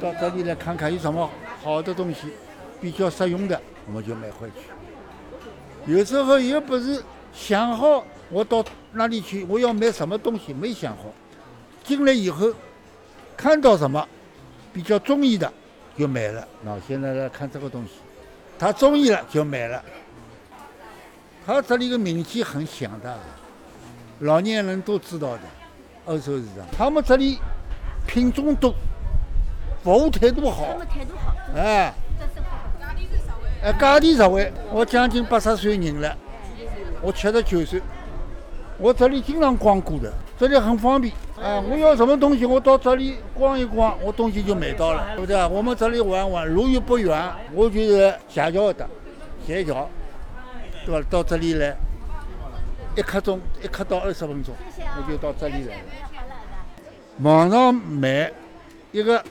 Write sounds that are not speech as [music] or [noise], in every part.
到这里来看看有什么好的东西，比较实用的，我们就买回去。有时候又不是想好我到哪里去，我要买什么东西没想好，进来以后看到什么比较中意的就买了。那现在来看这个东西，他中意了就买了。他这里的名气很响的，老年人都知道的，二手市场。他们这里品种多，服务态度好他，们态度好，哎。哎，家里实惠，我将近八十岁人了，我七十九岁，我这里经常光顾的，这里很方便。啊，我要什么东西，我到这里逛一逛，我东西就买到了，对不对？我们这里玩玩，路又不远，我就是斜桥的，斜桥，对吧？到这里来，一刻钟，一刻到二十分钟，我就到这里来了。网上买一个，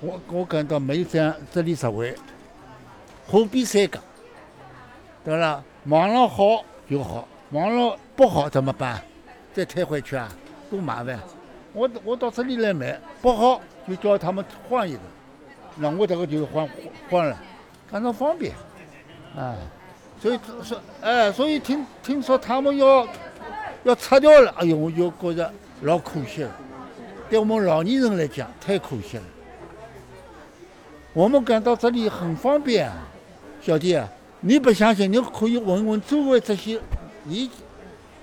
我我感到没有这样这里实惠。货比三家，对了，网上好就好，网上不好怎么办？再退回去啊，多麻烦。我我到这里来买，不好就叫他们换一个，那我这个就换换了，反正方便，啊，所以说哎，所以听听说他们要要拆掉了，哎呦，我就觉着老可惜了。对我们老年人来讲，太可惜了。我们赶到这里很方便。小弟啊，你不相信，你可以问问周围这些年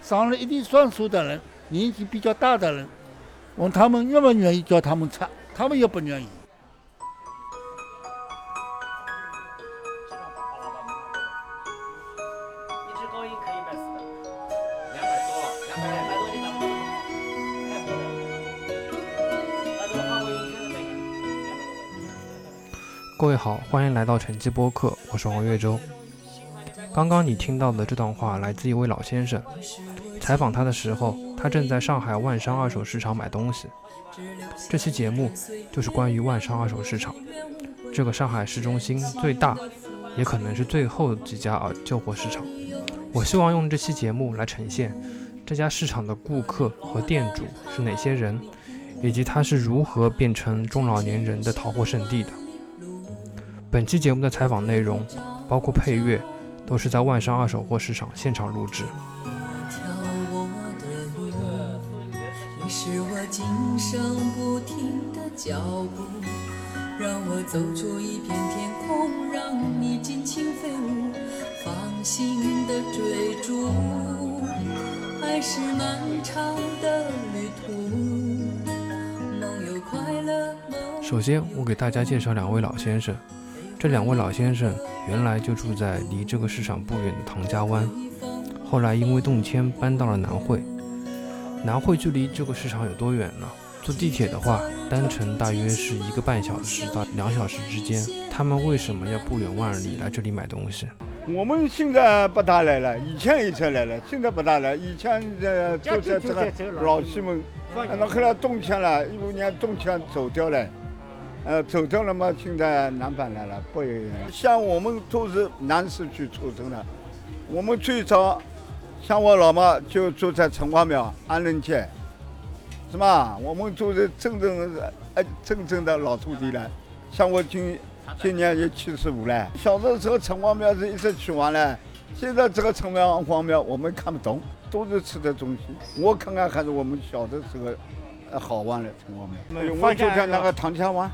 上了一定岁数的人，年纪比较大的人，问他们愿不愿意叫他们拆，他们也不愿意。各位好，欢迎来到晨记播客，我是王月洲。刚刚你听到的这段话来自一位老先生，采访他的时候，他正在上海万商二手市场买东西。这期节目就是关于万商二手市场，这个上海市中心最大，也可能是最后几家啊旧货市场。我希望用这期节目来呈现这家市场的顾客和店主是哪些人，以及它是如何变成中老年人的淘货圣地的。本期节目的采访内容，包括配乐，都是在万商二手货市场现场录制。跳我的舞，你是我今生不停的脚步，让我走出一片天空，让你尽情飞舞，放心的追逐。爱是漫长的旅途，梦有快乐。梦首先，我给大家介绍两位老先生。这两位老先生原来就住在离这个市场不远的唐家湾，后来因为动迁搬到了南汇。南汇距离这个市场有多远呢？坐地铁的话，单程大约是一个半小时到两小时之间。他们为什么要不远万里来这里买东西？我们现在不大来了，以前以前来了，现在不大来。以前呃住在这个老西门，那后来动迁了，一五年动迁走掉了，呃走掉了嘛，现在南搬来了，不远。像我们都是南市区出生的，我们最早像我老妈就住在城隍庙安仁街，是吧？我们都是真正的呃真正的老土地了。像我今今年也七十五了。小的时候城隍庙是一直去玩了，现在这个城隍庙我们看不懂，都是吃的东西。我看看还是我们小的时候呃好玩了城隍庙。我就在那个唐家湾。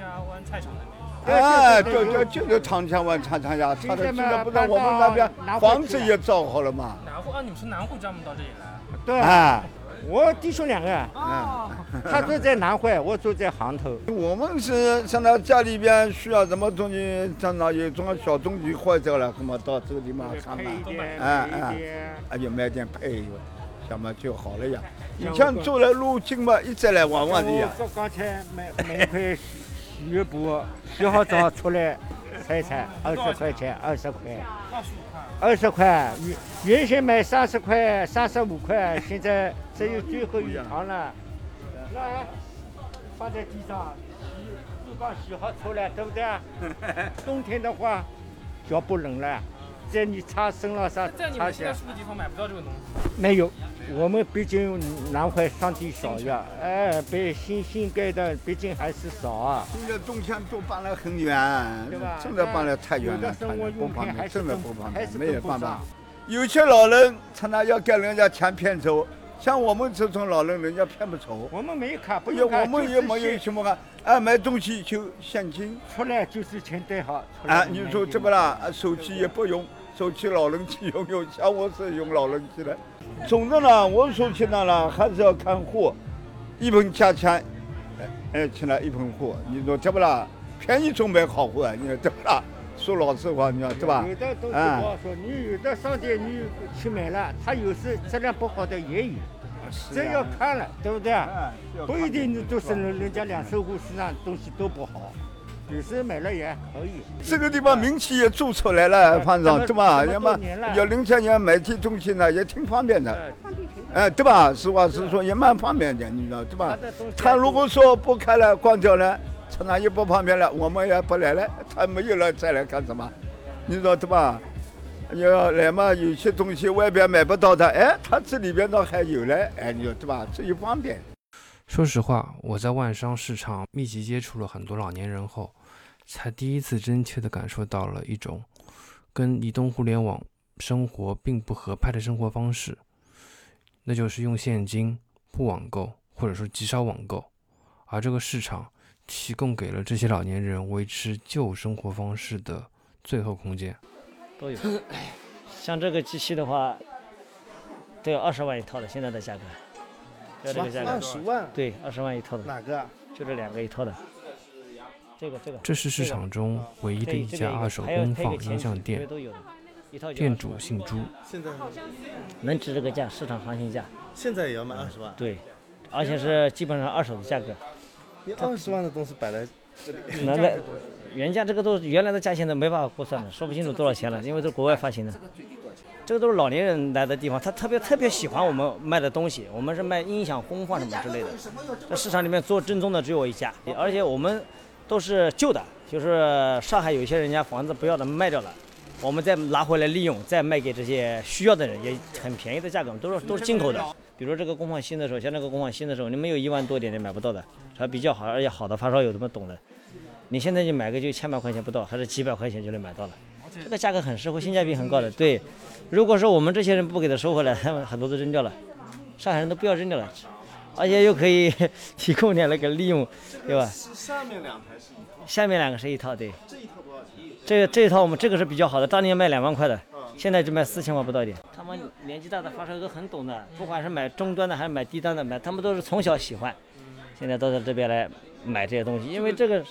唐家湾菜场那边。哎，就就，就是长江湾长长呀，他的现在不是我们那边房子也造好了嘛？南汇啊，你们从南汇专门到这里来？对，啊，我弟兄两个，哦，他住在南汇，我住在杭头。我们是像那家里边需要什么东西，像那有种小东西坏掉了，那么到这个地方上买，哎，哎配一点。哎就买点配，那么就好了呀。以前走了路径嘛，一直来玩玩的呀。我刚才买买块洗浴布，洗好澡出来猜猜，二十块钱，二十块，二十块。原原先买三十块、三十五块，现在只有最后一堂了。那放在地上洗，刚洗好出来，对不对？冬天的话，脚不冷了，在你插身了啥在你们现在是不是地方买不到这个东西？没有。我们毕竟南怀上地少呀，哎，被新新盖的毕竟还是少啊。现在东墙都搬了很远对吧，真的搬了太远了，不用品方便，真的还是不方便，没有办法跟不上。。有些老人常常要给人家钱骗走，像我们这种老人，人家骗不走。我们没卡，不也用，我们也没有什么啊，啊，买东西就现金，出来就是钱带好。啊，你说这不啦？啊手机也不用，手机老人机用用，像我是用老人机的。总的呢，我说起来了，还是要看货，一盆价钱，哎哎，起来一盆货，你说对不啦？便宜总买好货，你说对不啦？说老实话，你说对吧有？的东西啊不好说，你有的商店你去买了，他有时质量不好的也有，这要看了，对不对？哎不一定你都是人人家两手货市场东西都不好，有时买了也可以。这个地方名气也做出来了，反正对吧？要么多年了要零钱钱买些东西呢，也挺方便的。呃，哎，对吧？实话实说，也蛮方便的，你知道对吧他如果说不开了、关掉了，车上也不方便了，我们也不来了，[laughs] 他没有了再来干什么？你说对吧？要来嘛，有些东西外边买不到的，哎，他这里边倒还有嘞，哎，你说对吧？这也方便。说实话，我在万商市场密集接触了很多老年人后，才第一次真切地感受到了一种跟移动互联网生活并不合拍的生活方式，那就是用现金不网购，或者说极少网购，而这个市场提供给了这些老年人维持旧生活方式的最后空间。都有。像这个机器的话，都要二十万一套的，现在的价格，要这个价格，二十万，对，二十万一套的，哪个？就这两个一套的。这个这个，这是市场中唯一的一家二手还有工坊音像店店主姓朱。现在能值这个价，市场行情价，现在也要卖二十万，对，而且是基本上二手的价格。你二十万的东西摆在这里，原价这个都原来的价钱都没办法估算的，说不清楚多少钱了，因为都是国外发行的。这个都是老年人来的地方，他特别特别喜欢我们卖的东西。我们是卖音响、功放什么之类的，在市场里面做正宗的只有我一家，而且我们都是旧的，就是上海有些人家房子不要的卖掉了，我们再拿回来利用，再卖给这些需要的人，也很便宜的价格，都是都是进口的。比如这个功放新的时候，像这个功放新的时候，你没有一万多点你买不到的，还比较好，而且好的发烧友他们懂的。你现在就买个就千把块钱不到，还是几百块钱就能买到了，这个价格很实惠，性价比很高的。对，如果说我们这些人不给他收回来，他们很多都扔掉了，上海人都不要扔掉了，而且又可以 [laughs] 提供点那个利用，对吧？下面两台是一套，下面两个是一套，对，这一套多少钱？这个这一套我们这个是比较好的，当年卖两万块的，现在就卖四千块不到一点。他们年纪大的发烧友都很懂的，不管是买中端的还是买低端的，买他们都是从小喜欢，现在都在这边来买这些东西，因为这个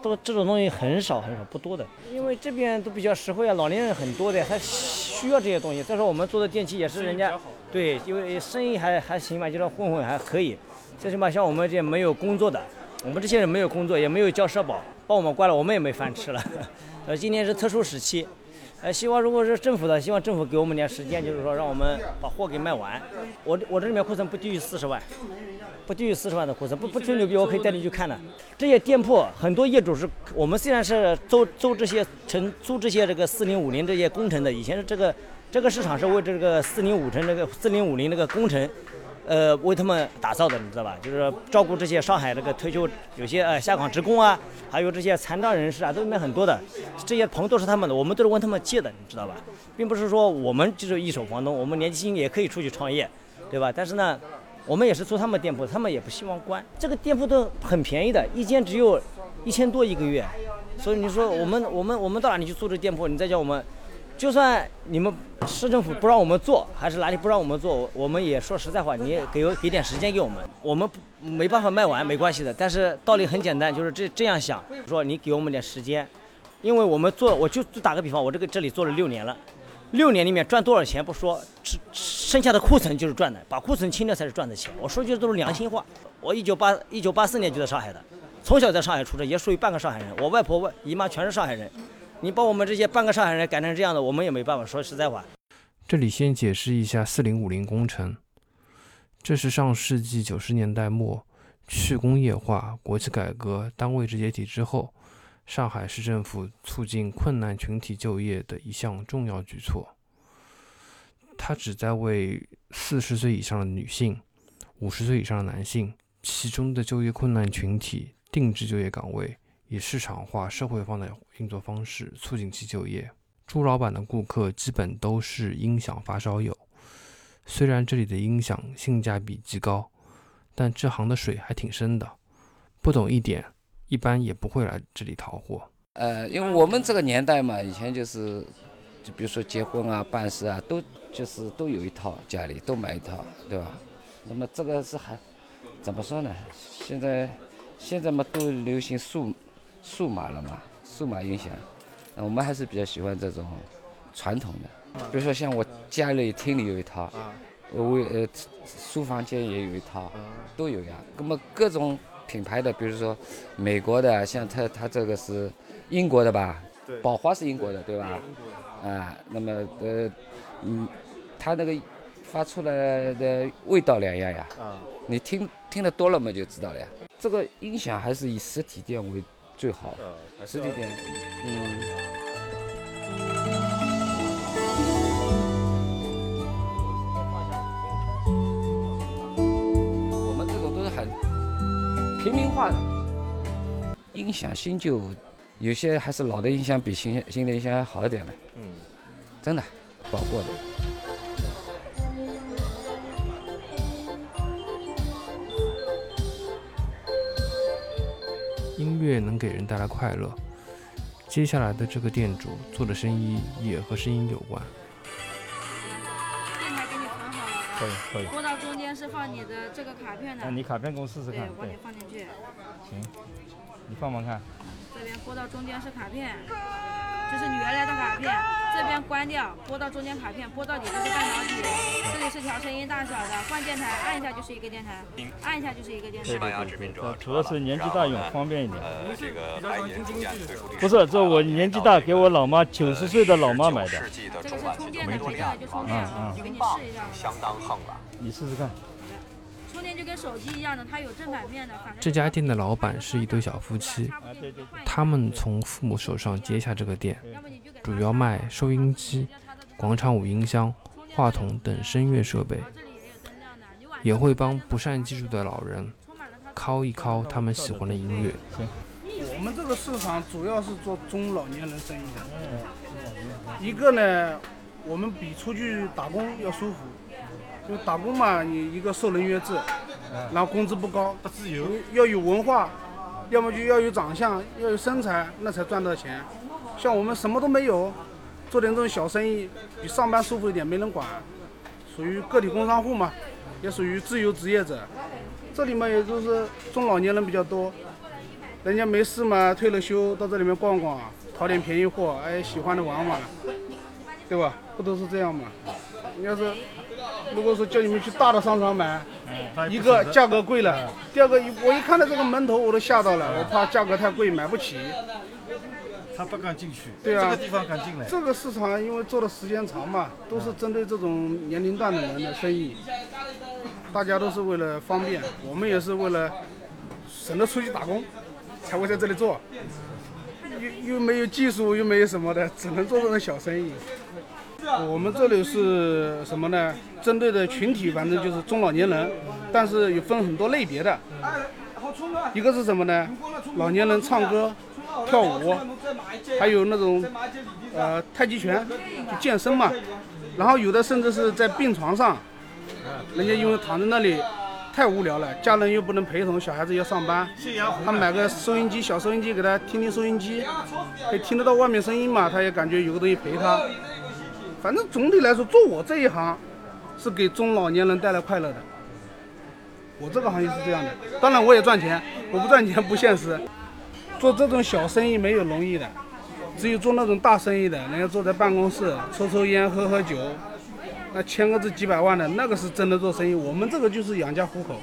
都这种东西很少很少不多的，因为这边都比较实惠啊，老年人很多的，他需要这些东西。再说我们做的电器也是人家对，因为生意还还行吧，就是混混还可以。最起码像我们这没有工作的，我们这些人没有工作，也没有交社保，把我们关了，我们也没饭吃了。[laughs] 呃，今年是特殊时期，呃，希望如果是政府的，希望政府给我们点时间，就是说让我们把货给卖完。我我这里面库存不低于四十万，不低于四十万的库存，不不吹牛逼，我可以带你去看的。这些店铺很多业主是我们虽然是租租这些承租这些这个四零五零这些工程的，以前是这个这个市场是为这个四零五城这个四零五零那个工程。呃，为他们打造的，你知道吧？就是照顾这些上海这个退休有些呃下岗职工啊，还有这些残障人士啊，都里面很多的，这些棚都是他们的，我们都是问他们借的，你知道吧？并不是说我们就是一手房东，我们年轻也可以出去创业，对吧？但是呢，我们也是租他们店铺，他们也不希望关。这个店铺都很便宜的，一间只有一千多一个月，所以你说我们我们我们到哪里去租这店铺？你再叫我们。就算你们市政府不让我们做，还是哪里不让我们做，我们也说实在话，你也给给点时间给我们，我们没办法卖完没关系的。但是道理很简单，就是这这样想，说你给我们点时间，因为我们做，我就就打个比方，我这个这里做了六年了，六年里面赚多少钱不说，只剩下的库存就是赚的，把库存清掉才是赚的钱。我说句都是良心话，我一九八一九八四年就在上海的，从小在上海出生，也属于半个上海人，我外婆外姨妈全是上海人。你把我们这些半个上海人改成这样的，我们也没办法。说实在话，这里先解释一下四零五零工程，这是上世纪九十年代末去工业化、国企改革、单位制解体之后，上海市政府促进困难群体就业的一项重要举措。它旨在为四十岁以上的女性、五十岁以上的男性，其中的就业困难群体定制就业岗位，以市场化、社会化的运作方式促进其就业。朱老板的顾客基本都是音响发烧友，虽然这里的音响性价比极高，但这行的水还挺深的，不懂一点，一般也不会来这里淘货。呃，因为我们这个年代嘛，以前就是，就比如说结婚啊、办事啊，都就是都有一套，家里都买一套，对吧？那么这个是还怎么说呢？现在现在嘛都流行数数码了嘛，数码音响，那我们还是比较喜欢这种传统的。比如说像我家里厅里有一套，我为呃书房间也有一套，都有呀。那么各种品牌的，比如说美国的，像它它这个是英国的吧？对宝华是英国的，对吧？啊，那么呃，嗯，它那个发出来的味道两样呀。啊，你听听得多了嘛，就知道了呀。这个音响还是以实体店为最好，实体店，嗯。平民化的，音响新旧，有些还是老的音响比新新的音响要好一点的，嗯，真的，保过的。音乐能给人带来快乐。接下来的这个店主做的生意也和声音有关。可以可以。拨到中间是放你的这个卡片的。那你卡片给我试试对，看我，帮你对，放进去。行，你放放看。这边拨到中间是卡片，这是你原来的卡片。这边关掉，拨到中间卡片，拨到底就是半导体。这里是调声音大小的，换电台按一下就是一个电台，按一下就是一个电台。对对对对，呃主要是年纪大用方便一点。呃，这个白银逐渐退出历史不是，这我年纪大，给我老妈九十岁的老妈买的，这个是充电的，这没多亮个就充电，嗯嗯我给你试一下。相当横了。你试试看。充电就跟手机一样的，它有正反面的。反正这家店的老板是一对小夫妻，他们从父母手上接下这个店，主要卖收音机、广场舞音箱、话筒等声乐设备，也会帮不善技术的老人敲一敲他们喜欢的音乐。我们这个市场主要是做中老年人生意的。一个呢，我们比出去打工要舒服，就打工嘛，你一个受人约制，然后工资不高，不自由，要有文化，要么就要有长相，要有身材，那才赚到钱。像我们什么都没有，做点这种小生意，比上班舒服一点，没人管，属于个体工商户嘛，也属于自由职业者。这里嘛，也就是中老年人比较多，人家没事嘛，退了休到这里面逛逛，淘点便宜货，哎，喜欢的玩玩，对吧？不都是这样嘛？你要是如果说叫你们去大的商场买，一个价格贵了，第二个我一看到这个门头我都吓到了，我怕价格太贵买不起。他不敢进去，对啊这个地方敢进来。这个市场因为做的时间长嘛，都是针对这种年龄段的人的生意，大家都是为了方便，我们也是为了省得出去打工，才会在这里做。又又没有技术，又没有什么的，只能做这种小生意。我们这里是什么呢？针对的群体反正就是中老年人，但是有分很多类别的。一个是什么呢？老年人唱歌、跳舞，还有那种呃太极拳，就健身嘛。然后有的甚至是在病床上，人家因为躺在那里太无聊了，家人又不能陪同，小孩子要上班，他买个收音机，小收音机给他听听收音机，可以听得到外面声音嘛，他也感觉有个东西陪他。反正总体来说，做我这一行是给中老年人带来快乐的。我这个行业是这样的，当然我也赚钱，我不赚钱不现实。做这种小生意没有容易的，只有做那种大生意的，人家坐在办公室抽抽烟、喝喝酒，那签个字几百万的，那个是真的做生意。我们这个就是养家糊口，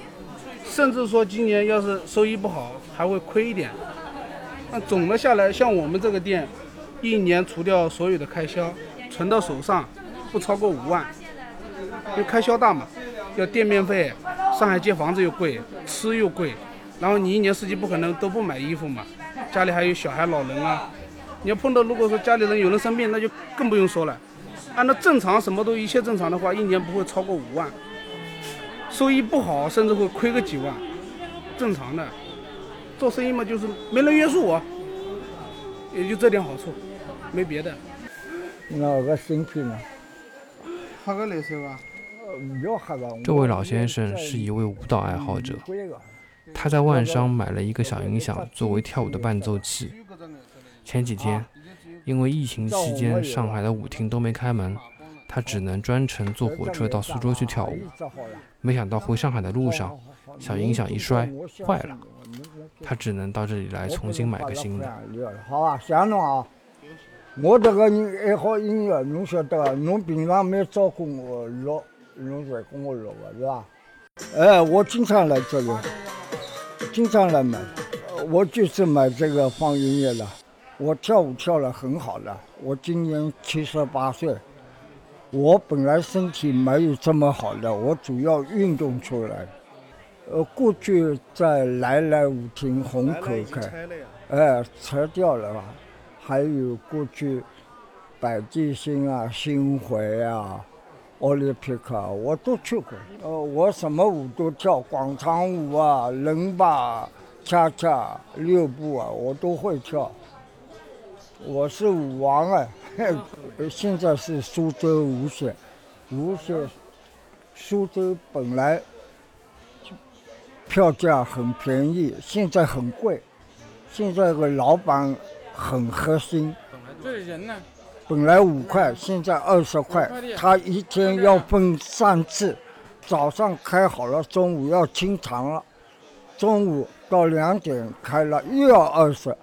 甚至说今年要是收益不好，还会亏一点。那总的下来，像我们这个店，一年除掉所有的开销，存到手上不超过五万，因为开销大嘛，要店面费，上海借房子又贵，吃又贵，然后你一年四季不可能都不买衣服嘛，家里还有小孩、老人啊。你要碰到如果说家里人有人生病，那就更不用说了。按照正常什么都一切正常的话，一年不会超过五万。收益不好，甚至会亏个几万，正常的。做生意嘛，就是没人约束我，也就这点好处，没别的。这位老先生是一位舞蹈爱好者，他在万商买了一个小音响作为跳舞的伴奏器。前几天，因为疫情期间上海的舞厅都没开门，他只能专程坐火车到苏州去跳舞。没想到回上海的路上，小音响一摔坏了，他只能到这里来重新买个新的。好啊，谢侬啊！我这个人爱好音乐，侬晓得，侬平常没照顾我录，侬才跟我录的是吧？哎，我经常来这里，经常来买，我就是买这个放音乐的。我跳舞跳得很好的，我今年七十八岁。我本来身体没有这么好的，我主要运动出来。呃，过去在来来舞厅虹口开，哎，拆掉了吧？还有过去百地星啊、星回啊、奥林匹克，我都去过。呃，我什么舞都跳，广场舞啊、伦巴、恰恰、六步啊，我都会跳。我是舞王啊！现在是苏州无锡，无锡苏州本来票价很便宜，现在很贵。现在个老板很核心。这人呢？本来五块，现在二十块。他一天要分三次，早上开好了，中午要清场了，中午到两点开了又要二十，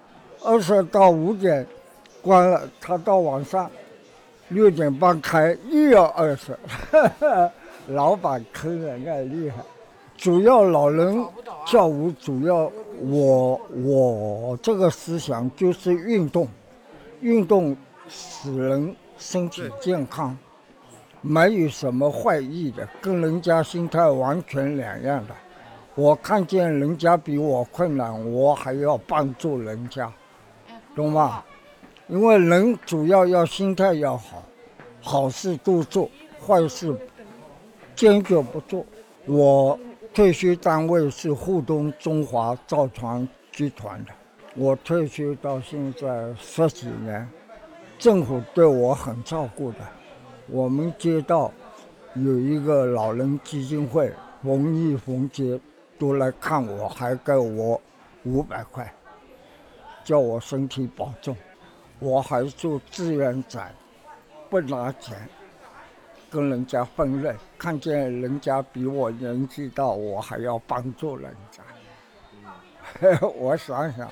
二十到五点关了，他到晚上。六点半开又要二十，[laughs] 老板坑人家厉害。主要老人跳舞，主要我我这个思想就是运动，运动使人身体健康，没有什么坏意的，跟人家心态完全两样的。我看见人家比我困难，我还要帮助人家，懂吗？因为人主要要心态要好，好事多做，坏事坚决不做。我退休单位是沪东中华造船集团的，我退休到现在十几年，政府对我很照顾的。我们街道有一个老人基金会，逢年逢节都来看我，还给我五百块，叫我身体保重。我还做志愿者，不拿钱，跟人家分类。看见人家比我年纪大，我还要帮助人家。[laughs] 我想想，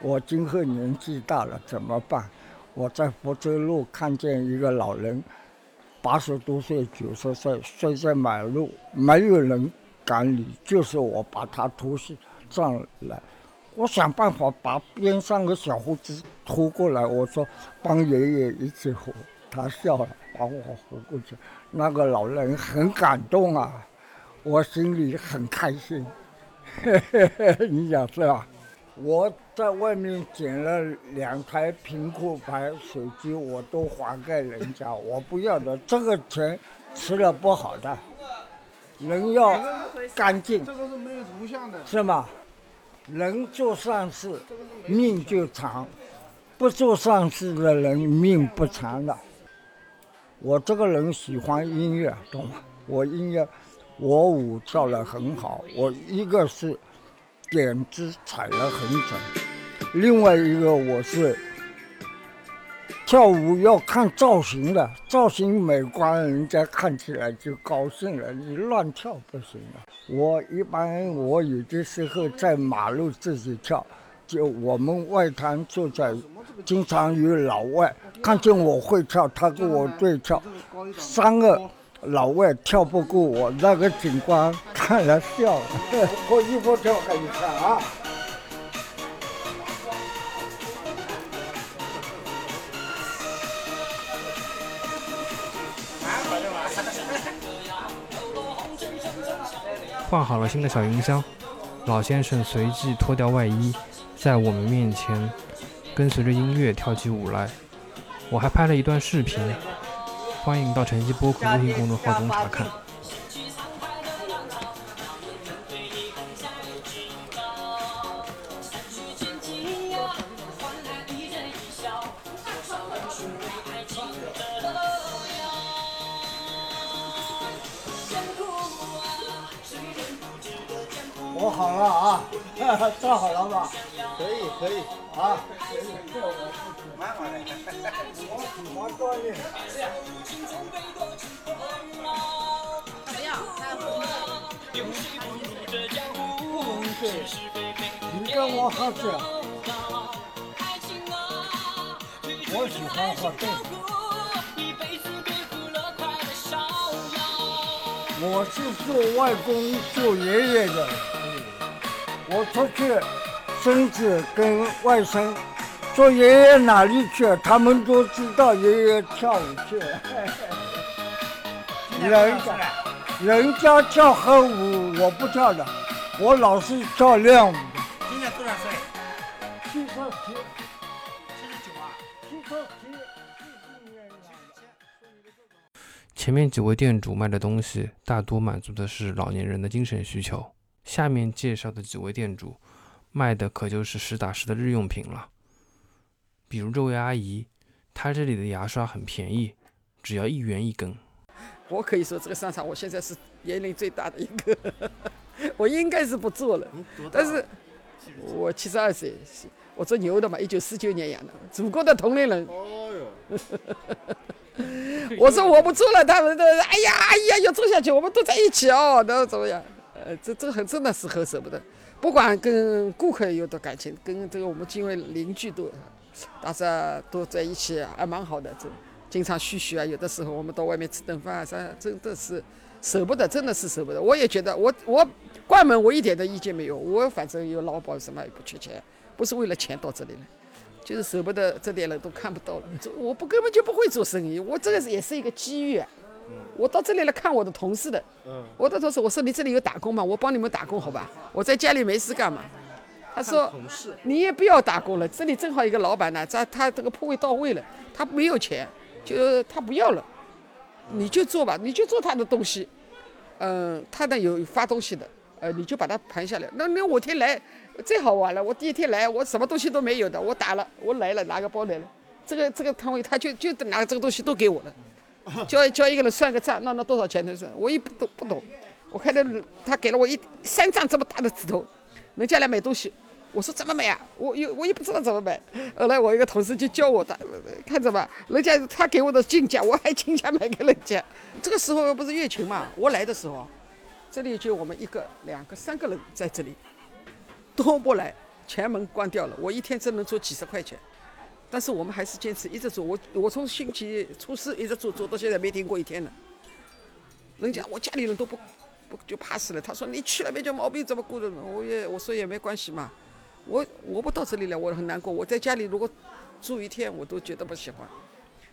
我今后年纪大了怎么办？我在福州路看见一个老人，八十多岁、九十岁，睡在马路，没有人敢理，就是我把他拖上来。我想办法把边上的小胡子拖过来，我说帮爷爷一起活，他笑了，把我扶过去。那个老人很感动啊，我心里很开心。[laughs] 你想是吧？我在外面捡了两台苹果牌手机，我都还给人家，我不要的。这个钱吃了不好的，人要干净。这个是没有图像的，是吗？人做善事，命就长；不做善事的人，命不长的。我这个人喜欢音乐，懂吗？我音乐，我舞跳得很好。我一个是点子踩得很准，另外一个我是。跳舞要看造型的，造型美观，人家看起来就高兴了。你乱跳不行的。我一般我有的时候在马路自己跳，就我们外滩住在，经常有老外看见我会跳，他跟我对跳，三个老外跳不过我，那个警官看了笑了。[laughs] 我衣服跳给你看啊。换好了新的小音箱，老先生随即脱掉外衣，在我们面前跟随着音乐跳起舞来。我还拍了一段视频，欢迎到晨曦播客微信公众号中查看。我好了啊，[laughs] 站好了吧？可以可以啊。蛮好的，我喜欢锻炼。不要，太红了。不红色，你跟我合适。我喜欢活动。我是做外公、做爷爷的。我出去，孙子跟外甥。说爷爷哪里去？他们都知道爷爷跳舞去。[laughs] 人家人家跳黑舞，我不跳的，我老是跳亮舞的。今年多少岁？七十七。七十九啊？七十七。前面几位店主卖的东西大多满足的是老年人的精神需求，下面介绍的几位店主卖的可就是实打实的日用品了。比如这位阿姨，她这里的牙刷很便宜，只要一元一根。我可以说这个商场我现在是年龄最大的一个，[laughs] 我应该是不做了。但是，我七十二岁，我做牛的嘛，一九四九年养的，祖国的同龄人。哦哟。我说我不做了，他们都哎呀哎呀要做下去，我们都在一起哦，那怎么样？呃，这这很真的是很舍不得，不管跟顾客有多感情，跟这个我们几位邻居都。大家都在一起，还蛮好的，这经常叙叙啊。有的时候我们到外面吃顿饭啊，啥真的是舍不得，真的是舍不得。我也觉得，我我关门我一点的意见没有，我反正有劳保什么也不缺钱，不是为了钱到这里来，就是舍不得这点人都看不到了。我不根本就不会做生意，我这个也是一个机遇。我到这里来看我的同事的，我的同事我说你这里有打工吗？我帮你们打工好吧？我在家里没事干嘛？他说：“你也不要打工了，这里正好一个老板呢，在他这个铺位到位了，他没有钱，就他不要了，你就做吧，你就做他的东西，嗯，他那有发东西的，呃，你就把它盘下来。那那我天来最好玩了，我第一天来，我什么东西都没有的，我打了，我来了，拿个包来了，这个这个摊位他就就拿这个东西都给我了，[laughs] 叫叫一个人算个账，那那多少钱的算，我也不懂不懂，我看到他给了我一三张这么大的纸头，人家来买东西。”我说怎么买啊？我又我也不知道怎么买。后来我一个同事就教我的，看着吧，人家他给我的进价，我还进价买给人家。这个时候不是月勤嘛？我来的时候，这里就我们一个、两个、三个人在这里，都不来，全门关掉了。我一天只能做几十块钱，但是我们还是坚持一直做。我我从星期初四一直做做到现在没停过一天了。人家我家里人都不不就怕死了。他说你去了没叫毛病怎么顾着？我也我说也没关系嘛。我我不到这里来，我很难过。我在家里如果住一天，我都觉得不喜欢，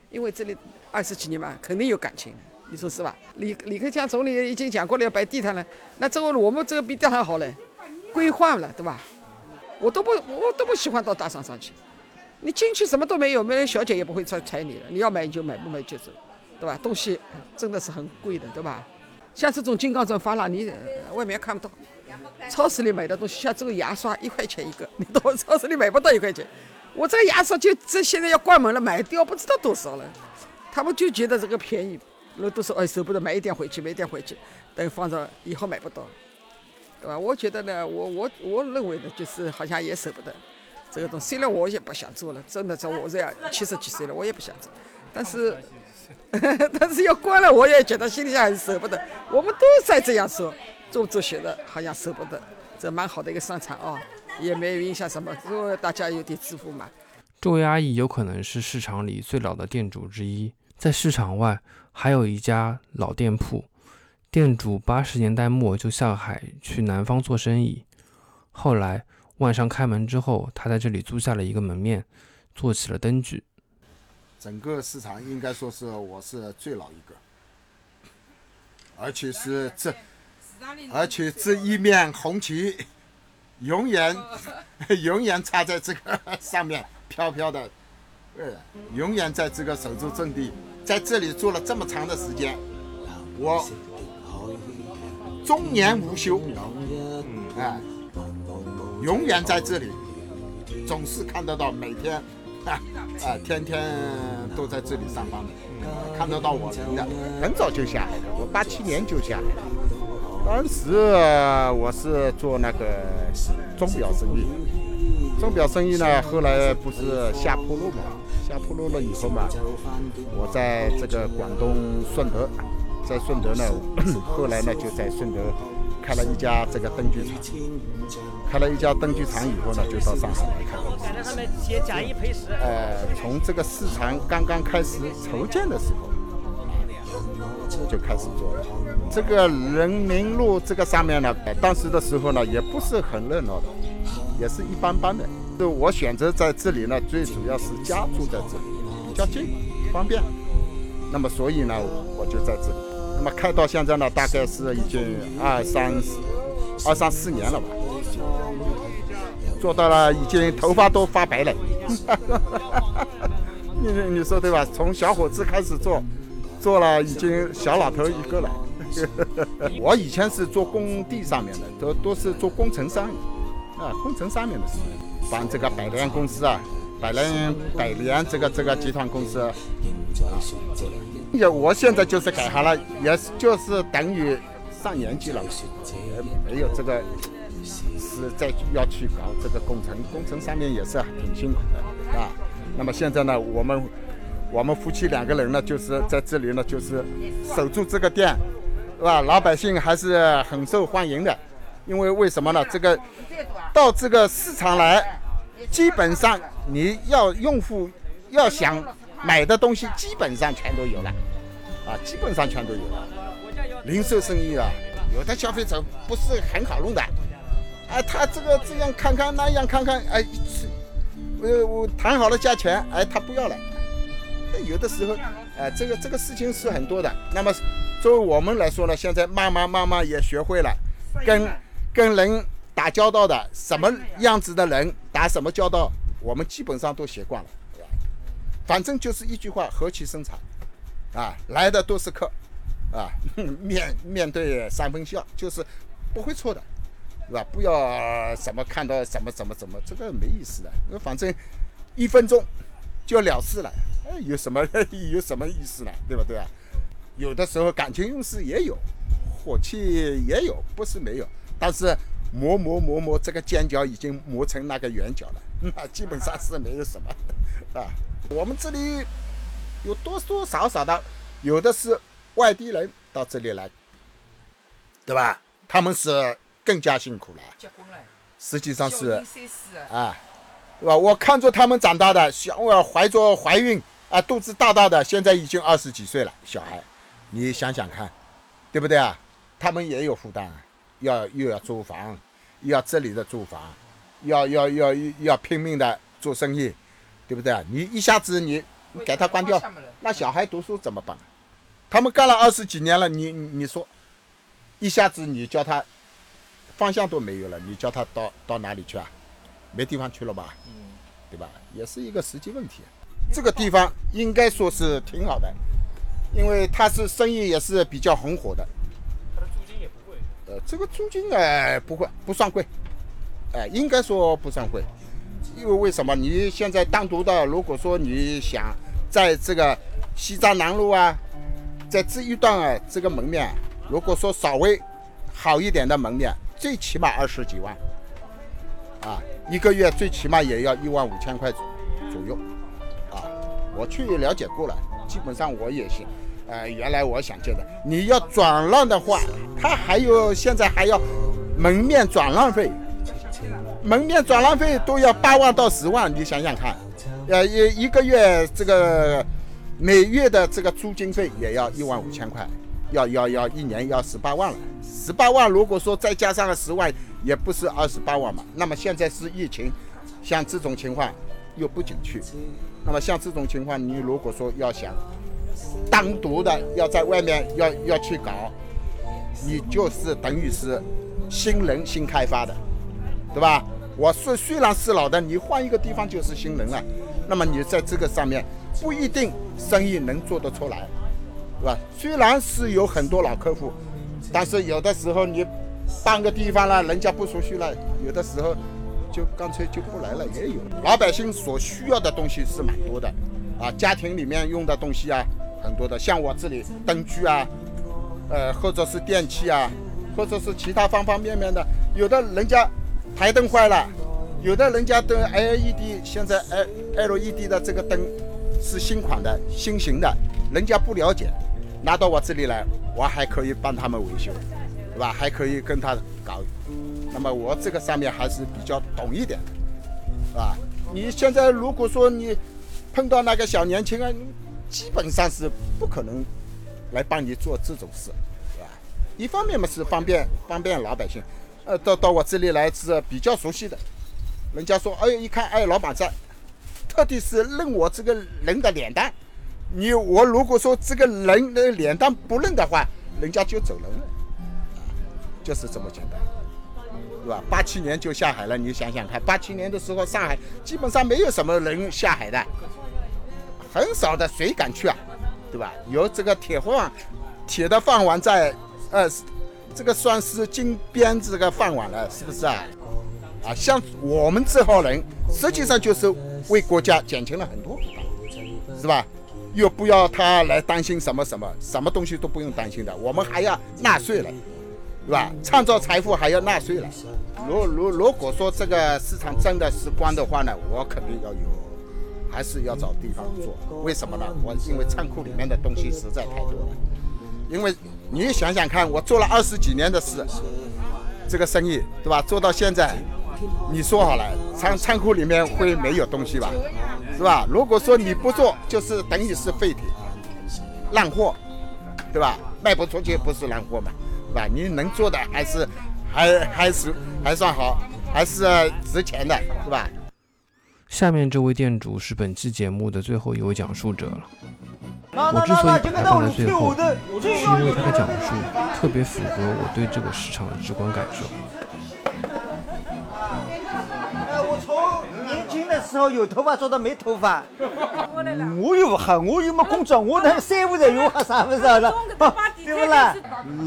因为这里二十几年嘛，肯定有感情，你说是吧？李李克强总理已经讲过了要摆地毯了，那这个我们这个比地毯好嘞，规划了，对吧？我都不我都不喜欢到大商场去，你进去什么都没有，没人小姐也不会睬睬你的，你要买你就买，不买就走，对吧？东西真的是很贵的，对吧？像这种金刚钻发蜡，你外面看不到。超市里买的东西，像这个牙刷一块钱一个，你到超市里买不到一块钱。我这个牙刷就这现在要关门了，买掉不知道多少了。他们就觉得这个便宜，那都说哎舍不得买一点回去，买一点回去，等放着以后买不到，对吧？我觉得呢，我我我认为呢，就是好像也舍不得这个东西。虽然我也不想做了，真的，在我这样 [laughs] 七十几岁了，我也不想做，但是 [laughs] 但是要关了，我也觉得心里还是舍不得。我们都在这样说。做做学的，好像舍不得，这蛮好的一个商场啊，也没有影响什么，因为大家有点支付嘛。这位阿姨有可能是市场里最老的店主之一，在市场外还有一家老店铺，店主八十年代末就下海去南方做生意，后来万商开门之后，他在这里租下了一个门面，做起了灯具。整个市场应该说是我是最老一个，而且是这。而且这一面红旗永远 [laughs] 永远插在这个上面飘飘的，呃，永远在这个守住阵地，在这里做了这么长的时间，我终年无休，啊，永远在这里，总是看得到每天 [laughs] 啊啊天天都在这里上班的，看得到我人的，很早就下来了，我八七年就下来了。当时我是做那个钟表生意，钟表生意呢，后来不是下坡路嘛，下坡路了以后嘛，我在这个广东顺德，在顺德呢，[coughs] 后来呢就在顺德开了一家这个灯具厂，开了一家灯具厂以后呢，就到上海来开公司。他们写假一赔十。呃，从这个市场刚刚开始筹建的时候，就开始做了。这个人民路这个上面呢，当时的时候呢，也不是很热闹的，也是一般般的。就我选择在这里呢，最主要是家住在这里，比较近，方便。那么所以呢，我就在这里。那么开到现在呢，大概是已经二三二三四年了吧，做到了已经头发都发白了。[laughs] 你你说对吧？从小伙子开始做，做了已经小老头一个了。[laughs] 我以前是做工地上面的，都都是做工程商，啊，工程上面的事，帮这个百联公司啊，百联百联这个这个集团公司，也我现在就是改行了，也就是等于上年纪了，也没有这个是再要去搞这个工程，工程上面也是挺辛苦的啊。那么现在呢，我们我们夫妻两个人呢，就是在这里呢，就是守住这个店。是吧？老百姓还是很受欢迎的，因为为什么呢？这个到这个市场来，基本上你要用户要想买的东西，基本上全都有了，啊，基本上全都有了。零售生意啊，有的消费者不是很好弄的，哎，他这个这样看看那样看看，哎，呃，我谈好了价钱，哎，他不要了。有的时候，哎，这个这个事情是很多的。那么。作为我们来说呢，现在慢慢慢慢也学会了，跟跟人打交道的什么样子的人打什么交道，我们基本上都习惯了。反正就是一句话，和气生财，啊，来的都是客，啊，[laughs] 面面对三分笑，就是不会错的，是吧？不要什么看到什么怎么怎么，这个没意思的。那反正一分钟就了事了，哎，有什么 [laughs] 有什么意思呢？对不对？有的时候感情用事也有，火气也有，不是没有。但是磨磨磨磨，这个尖角已经磨成那个圆角了，那 [laughs] 基本上是没有什么 [laughs] 啊。我们这里有多多少少的，有的是外地人到这里来，对吧？他们是更加辛苦了。结婚了。实际上是啊，对吧？我看着他们长大的，小我怀着怀孕啊，肚子大大的，现在已经二十几岁了，小孩。你想想看，对不对啊？他们也有负担，要又要租房，又要这里的住房，要要要要拼命的做生意，对不对啊？你一下子你给他关掉，那小孩读书怎么办？他们干了二十几年了，你你说，一下子你叫他方向都没有了，你叫他到到哪里去啊？没地方去了吧？对吧？也是一个实际问题。这个地方应该说是挺好的。因为它是生意也是比较红火的，它的租金也不贵。呃，这个租金哎不贵不算贵，哎应该说不算贵，因为为什么？你现在单独的，如果说你想在这个西藏南路啊，在这一段啊这个门面，如果说稍微好一点的门面，最起码二十几万，啊，一个月最起码也要一万五千块左右，啊，我去了解过了，基本上我也行。呃，原来我想借的，你要转让的话，他还有现在还要门面转让费，门面转让费都要八万到十万，你想想看，呃，一一个月这个每月的这个租金费也要一万五千块，要要要一年要十八万了，十八万如果说再加上了十万，也不是二十八万嘛。那么现在是疫情，像这种情况又不景气，那么像这种情况，你如果说要想。单独的要在外面要要去搞，你就是等于是新人新开发的，对吧？我虽虽然是老的，你换一个地方就是新人了，那么你在这个上面不一定生意能做得出来，对吧？虽然是有很多老客户，但是有的时候你换个地方了，人家不熟悉了，有的时候就干脆就不来了，也有。老百姓所需要的东西是蛮多的，啊，家庭里面用的东西啊，很多的，像我这里灯具啊，呃，或者是电器啊，或者是其他方方面面的，有的人家台灯坏了，有的人家灯 LED 现在 L LED 的这个灯是新款的、新型的，人家不了解，拿到我这里来，我还可以帮他们维修，对吧？还可以跟他搞。那么我这个上面还是比较懂一点，是吧？你现在如果说你碰到那个小年轻啊，基本上是不可能来帮你做这种事，是吧？一方面嘛是方便方便老百姓，呃，到到我这里来是比较熟悉的，人家说，哎，一看，哎，老板在，特地是认我这个人的脸蛋，你我如果说这个人的脸蛋不认的话，人家就走人了，就是这么简单。对吧？八七年就下海了，你想想看，八七年的时候上海基本上没有什么人下海的，很少的，谁敢去啊？对吧？有这个铁饭，铁的饭碗在，呃，这个算是金边这个饭碗了，是不是啊？啊，像我们这号人，实际上就是为国家减轻了很多负担，是吧？又不要他来担心什么什么，什么东西都不用担心的，我们还要纳税了。是吧？创造财富还要纳税了。如如如果说这个市场真的是关的话呢，我肯定要有，还是要找地方做。为什么呢？我因为仓库里面的东西实在太多了。因为你想想看，我做了二十几年的事，这个生意，对吧？做到现在，你说好了，仓仓库里面会没有东西吧？是吧？如果说你不做，就是等于是废铁、烂货，对吧？卖不出去不是烂货嘛？吧，你能做的还是还还是还算好，还是值钱的，是吧？下面这位店主是本期节目的最后一位讲述者了。我之所以把他放在最后，是因为他的讲述特别符合我对这个市场的直观感受。我从年轻的时候有头发做到没头发，我又不黑，我又没工作，我那三五人有黑啥不是了？对不啦？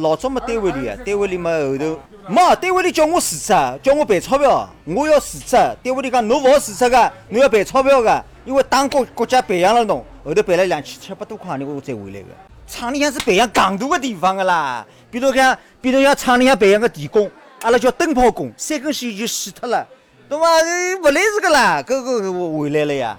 老早没单位里啊，单位里嘛后头没，单位里叫我辞职，叫我赔钞票，我要辞职。单位里讲侬勿好辞职个，侬要赔钞票个，因为党国国家培养了侬，后头赔了两千七百多块，你我再回来个。厂里向是培养戆大个地方个啦，比如讲，比如像厂里向培养个电工，阿拉叫灯泡工，三根线就死脱了。对伐？勿来这个啦，搿个我回来了呀，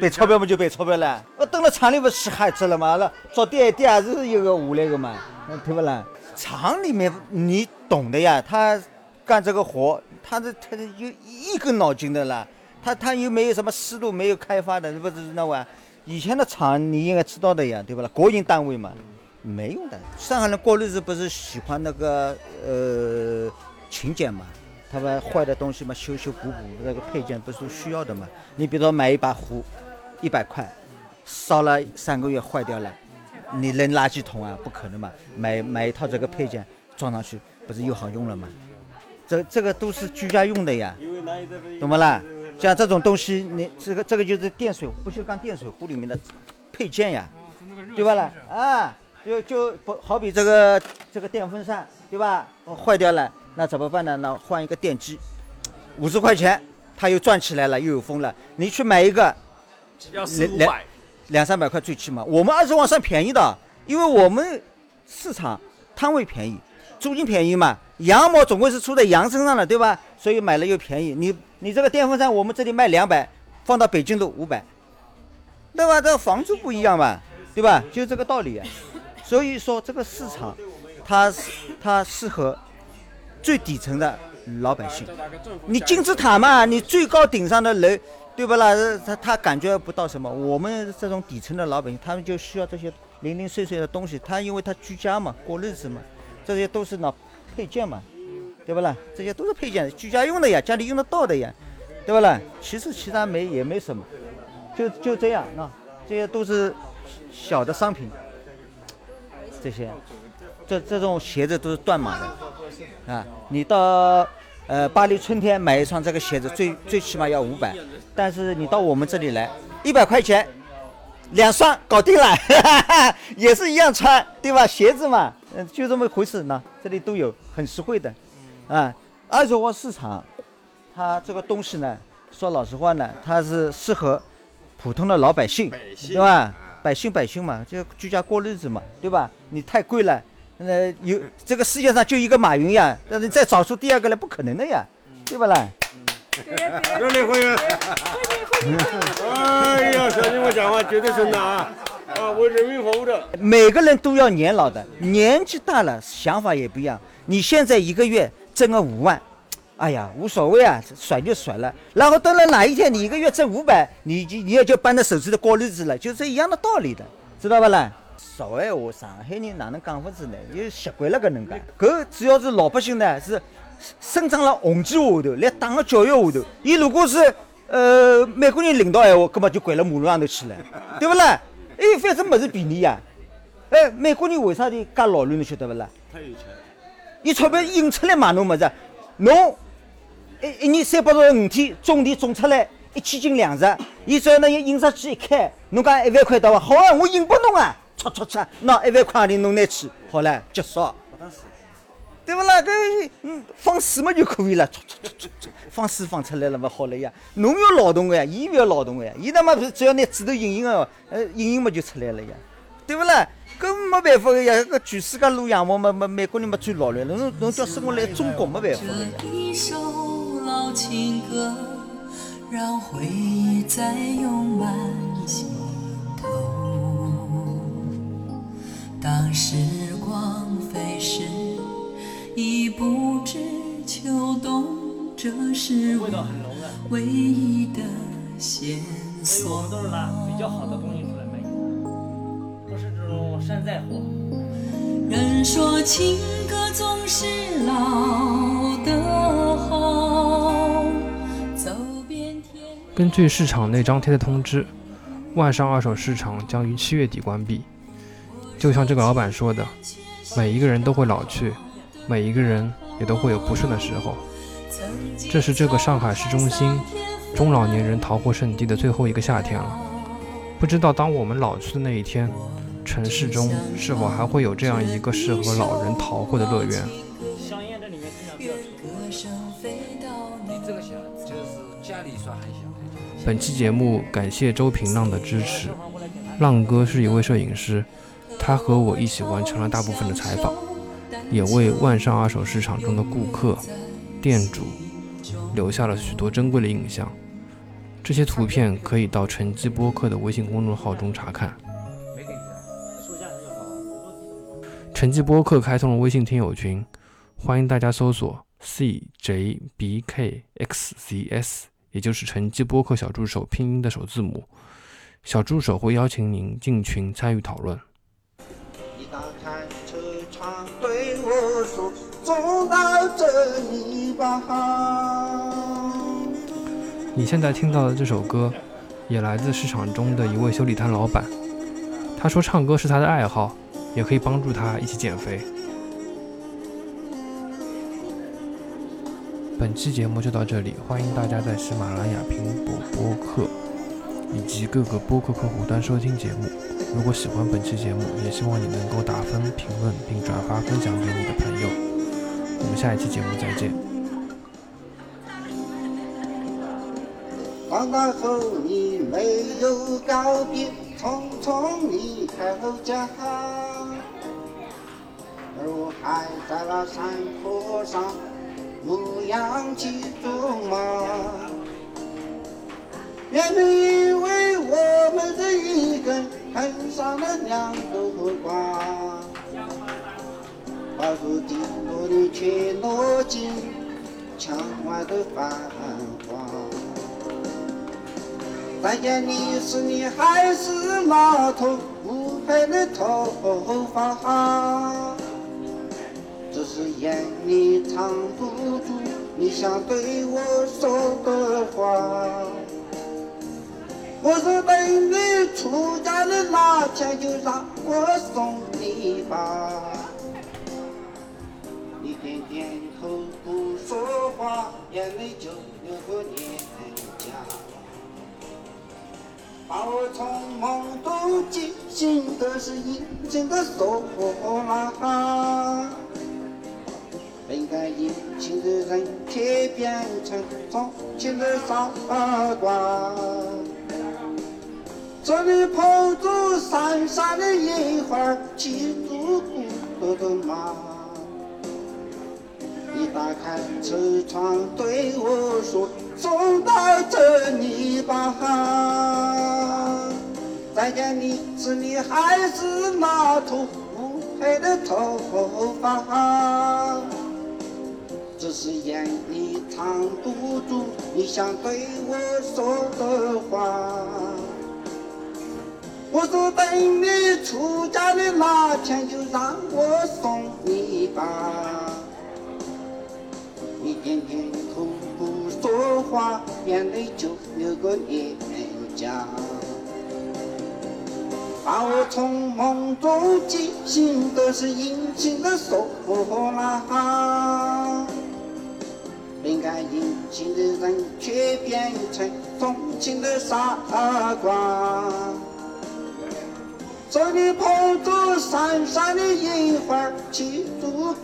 赔钞票嘛就赔钞票了。我蹲了厂里不死瞎子了嘛？那早点一点也是一个下来个嘛，对不啦？厂里面你懂的呀，他干这个活，他的他的有一根脑筋的啦，他他又没有什么思路，没有开发的，不是那哇？以前的厂你应该知道的呀，对不啦？国营单位嘛，没用的。上海人过日子不是喜欢那个呃勤俭嘛？他们坏的东西嘛，修修补补那个配件不是需要的嘛？你比如说买一把壶，一百块，烧了三个月坏掉了，你扔垃圾桶啊？不可能嘛！买买一套这个配件装上去，不是又好用了吗？这这个都是居家用的呀，懂不啦？像这种东西，你这个这个就是电水不锈钢电水壶里面的配件呀，对吧啦？啊，就就不好比这个这个电风扇，对吧？坏掉了。那怎么办呢？那换一个电机，五十块钱，它又转起来了，又有风了。你去买一个，要四五百，两三百块最起码。我们二手网上便宜的，因为我们市场摊位便宜，租金便宜嘛。羊毛总归是出在羊身上的，对吧？所以买了又便宜。你你这个电风扇，我们这里卖两百，放到北京都五百，对吧？这房租不一样嘛，对吧？就这个道理。所以说这个市场，它是它适合。最底层的老百姓，你金字塔嘛，你最高顶上的人，对不啦？他他感觉不到什么。我们这种底层的老百姓，他们就需要这些零零碎碎的东西。他因为他居家嘛，过日子嘛，这些都是那配件嘛，对不啦？这些都是配件，居家用的呀，家里用得到的呀，对不啦？其实其他没也没什么，就就这样啊，这些都是小的商品，这些。这这种鞋子都是断码的，啊，你到呃，巴黎春天买一双这个鞋子最最起码要五百，但是你到我们这里来，一百块钱两双搞定了，[laughs] 也是一样穿，对吧？鞋子嘛，嗯，就这么回事呢。这里都有，很实惠的，啊，二手货市场，它这个东西呢，说老实话呢，它是适合普通的老百姓，对吧？百姓百姓嘛，就居家过日子嘛，对吧？你太贵了。呃，有这个世界上就一个马云呀，但是再找出第二个来不可能的呀，对不啦？热烈欢迎！哎呀，小心我讲话绝对真的啊！啊，为人民服务的。每个人都要年老的，年纪大了想法也不一样。你现在一个月挣个五万，哎呀，无所谓啊，甩就甩了。然后等了哪一天你一个月挣五百，你就你也就搬着手指头过日子了，就是一样的道理的，知道不啦？少闲话，上海人哪能讲法子呢？就习惯了搿能介。搿主要是老百姓呢，是生长了红旗下头，辣党个教育下头。伊如果是呃美国人领导闲话，搿么就拐辣马路上头去了，对不啦？哎，反正物事便宜呀。哎，美国人为啥体介老卵，侬晓得不啦？太有钱。伊钞票印出来嘛侬物事，侬一一年三百六十五天种地种出来一千斤粮食，伊只要那印刷机一开，侬讲一万块到伐？好啊，我印拨侬啊！戳戳戳，拿一万块钿侬拿去，好了，结束。对不啦？搿嗯放水嘛就可以了，戳戳戳戳戳，放水放出来了嘛好了呀。侬要劳动个呀，伊勿要劳动个呀，伊他妈是只要拿纸头印印个，呃印印嘛就出来了呀，对不啦？没办法个呀，全世界撸羊毛嘛嘛美国人嘛最老了，侬侬叫生活来中国没办法个呀。一首老情歌，让回忆再涌满心头。当时光飞逝，已不知秋冬，这是我唯一的线索。我们都是拿比较好的东西，山寨货。人说情歌总是老的好，走遍。根据市场内张贴的通知，万商二手市场将于七月底关闭。就像这个老板说的，每一个人都会老去，每一个人也都会有不顺的时候。这是这个上海市中心中老年人淘货圣地的最后一个夏天了。不知道当我们老去的那一天，城市中是否还会有这样一个适合老人淘货的乐园？香烟这里面经常比较你这个小就是家里耍很小。本期节目感谢周平浪的支持。浪哥是一位摄影师。他和我一起完成了大部分的采访，也为万商二手市场中的顾客、店主留下了许多珍贵的印象。这些图片可以到晨记播客的微信公众号中查看。晨记播客开通了微信听友群，欢迎大家搜索 CJBKXCS，也就是晨记播客小助手拼音的首字母。小助手会邀请您进群参与讨论。走到这里吧。你现在听到的这首歌，也来自市场中的一位修理摊老板。他说，唱歌是他的爱好，也可以帮助他一起减肥。本期节目就到这里，欢迎大家在喜马拉雅、苹果播客以及各个播客客户端收听节目。如果喜欢本期节目，也希望你能够打分、评论并转发分享给你的朋友。我们下一期节目再见。长大后你没有告别，匆匆离开了家，而我还在那山坡上牧羊骑着马。原本以为我们这一根碰上了两朵花。把如低落的却落进墙外的繁华。再见你是你还是那头乌黑的头发？只是眼里藏不住你想对我说的话。我是等你出嫁的那天，就让我送你吧。你点点头不说话，眼泪就流过脸把我从梦中惊醒的是阴晴的唢呐。本该殷勤的人，却变成从前的傻瓜。这里捧着闪闪的银花，骑着孤独的马。你打开车窗对我说：“送到这里吧。”再见你是你还是那头乌黑的头发？只是眼里藏不住你想对我说的话。我说等你出嫁的那天，就让我送你吧。你点点头不说话，眼泪就流过脸颊。把我从梦中惊醒的是殷勤的唢呐。本该殷勤的人，却变成从前的傻瓜。这里捧着闪闪的银花，骑着孤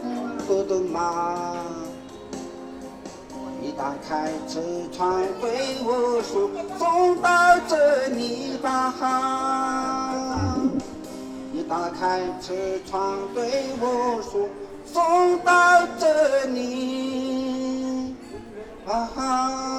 独的马。你打开车窗对我说：“送到这里吧。”打开车窗对我说：“送到这里，啊。”